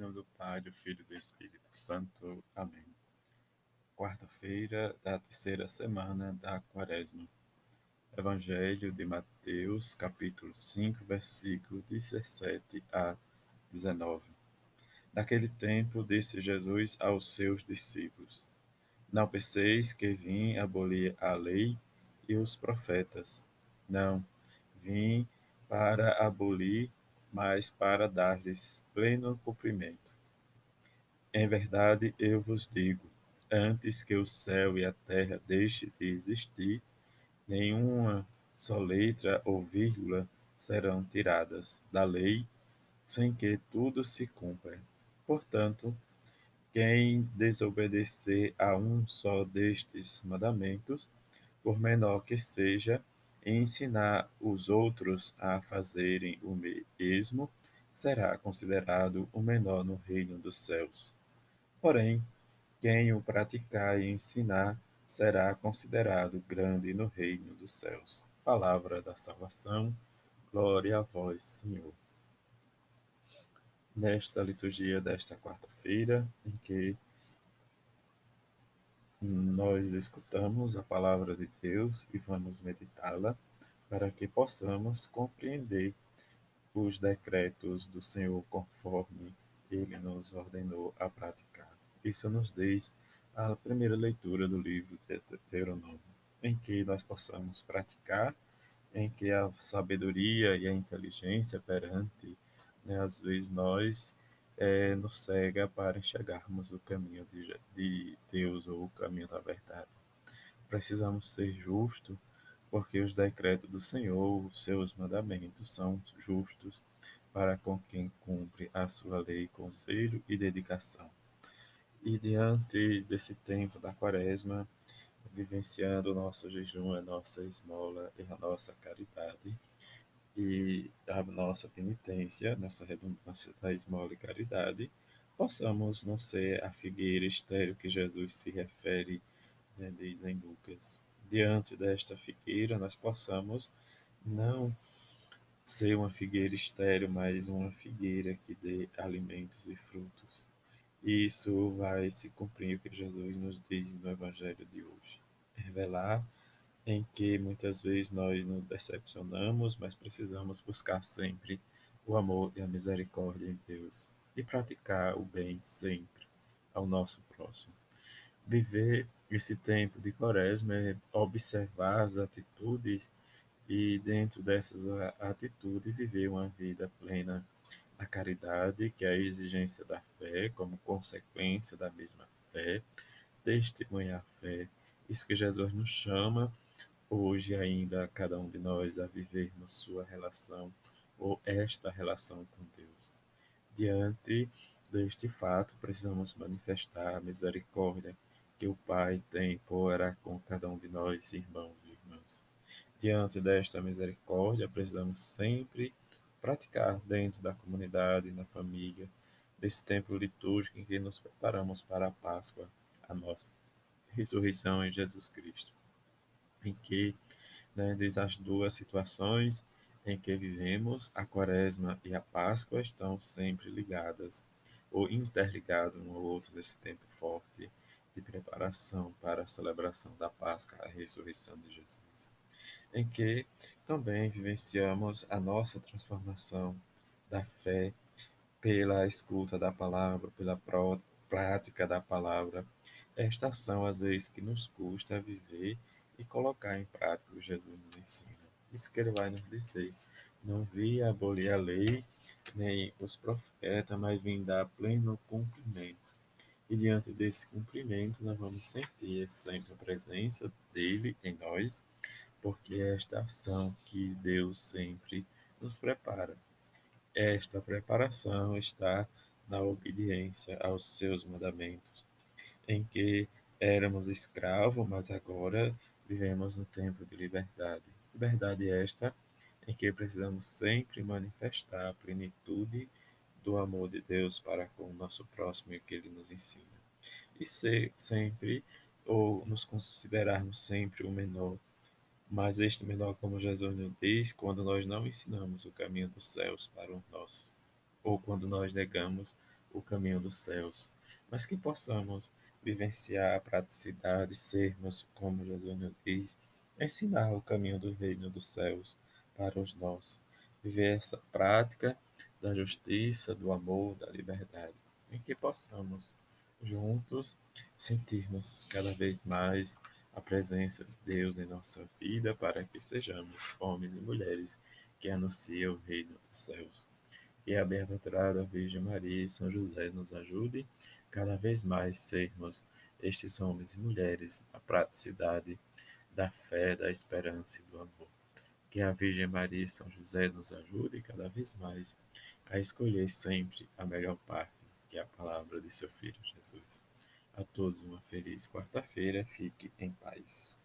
nome do Pai, do Filho e do Espírito Santo. Amém. Quarta-feira da terceira semana da Quaresma. Evangelho de Mateus, capítulo 5, versículo 17 a 19. Naquele tempo, disse Jesus aos seus discípulos: Não penseis que vim abolir a lei e os profetas. Não, vim para abolir mas para dar-lhes pleno cumprimento. Em verdade eu vos digo: antes que o céu e a terra deixem de existir, nenhuma só letra ou vírgula serão tiradas da lei, sem que tudo se cumpra. Portanto, quem desobedecer a um só destes mandamentos, por menor que seja, ensinar os outros a fazerem o mesmo, será considerado o menor no reino dos céus. Porém, quem o praticar e ensinar será considerado grande no reino dos céus. Palavra da salvação, glória a vós, Senhor. Nesta liturgia desta quarta-feira, em que nós escutamos a palavra de Deus e vamos meditá-la para que possamos compreender os decretos do Senhor conforme ele nos ordenou a praticar. Isso nos diz a primeira leitura do livro de Deuteronômio, em que nós possamos praticar, em que a sabedoria e a inteligência perante, né, às vezes nós é, nos cega para enxergarmos o caminho de, de Deus ou o caminho da verdade. Precisamos ser justos, porque os decretos do Senhor, os seus mandamentos, são justos para com quem cumpre a sua lei com zelo e dedicação. E diante desse tempo da quaresma, vivenciando o nosso jejum, a nossa esmola e a nossa caridade, e a nossa penitência, nessa redundância da esmola e caridade, possamos não ser a figueira estéril que Jesus se refere, né, diz em Lucas. Diante desta figueira, nós possamos não ser uma figueira estéril, mas uma figueira que dê alimentos e frutos. E isso vai se cumprir o que Jesus nos diz no Evangelho de hoje. Revelar em que muitas vezes nós nos decepcionamos, mas precisamos buscar sempre o amor e a misericórdia em Deus e praticar o bem sempre ao nosso próximo. Viver esse tempo de quaresma é observar as atitudes e, dentro dessas atitudes, viver uma vida plena da caridade, que é a exigência da fé, como consequência da mesma fé, testemunhar a fé, isso que Jesus nos chama hoje ainda cada um de nós a vivermos sua relação ou esta relação com Deus. Diante deste fato, precisamos manifestar a misericórdia que o Pai tem para com cada um de nós, irmãos e irmãs. Diante desta misericórdia, precisamos sempre praticar dentro da comunidade, na família, desse tempo litúrgico em que nos preparamos para a Páscoa, a nossa ressurreição em Jesus Cristo em que, né, as duas situações em que vivemos, a Quaresma e a Páscoa estão sempre ligadas ou interligadas um ao outro nesse tempo forte de preparação para a celebração da Páscoa, a ressurreição de Jesus, em que também vivenciamos a nossa transformação da fé pela escuta da palavra, pela prática da palavra. Estas são as vezes que nos custa viver e colocar em prática o que Jesus nos ensina. Isso que ele vai nos dizer. Não vi abolir a lei, nem os profetas, mas vim dar pleno cumprimento. E diante desse cumprimento, nós vamos sentir sempre a presença dele em nós, porque é esta ação que Deus sempre nos prepara. Esta preparação está na obediência aos seus mandamentos, em que éramos escravos, mas agora Vivemos no tempo de liberdade. Liberdade esta em que precisamos sempre manifestar a plenitude do amor de Deus para com o nosso próximo e o que ele nos ensina. E ser sempre, ou nos considerarmos sempre o menor, mas este menor, como Jesus nos diz, quando nós não ensinamos o caminho dos céus para o nosso, ou quando nós negamos o caminho dos céus, mas que possamos vivenciar a praticidade, sermos, como Jesus nos diz, ensinar o caminho do reino dos céus para os nossos. Viver essa prática da justiça, do amor, da liberdade, em que possamos juntos sentirmos cada vez mais a presença de Deus em nossa vida para que sejamos homens e mulheres que anunciam o reino dos céus. Que a bem-aventurada Virgem Maria e São José nos ajude cada vez mais sermos estes homens e mulheres na praticidade da fé, da esperança e do amor. Que a Virgem Maria e São José nos ajude cada vez mais a escolher sempre a melhor parte, que é a palavra de seu Filho Jesus. A todos uma feliz quarta-feira. Fique em paz.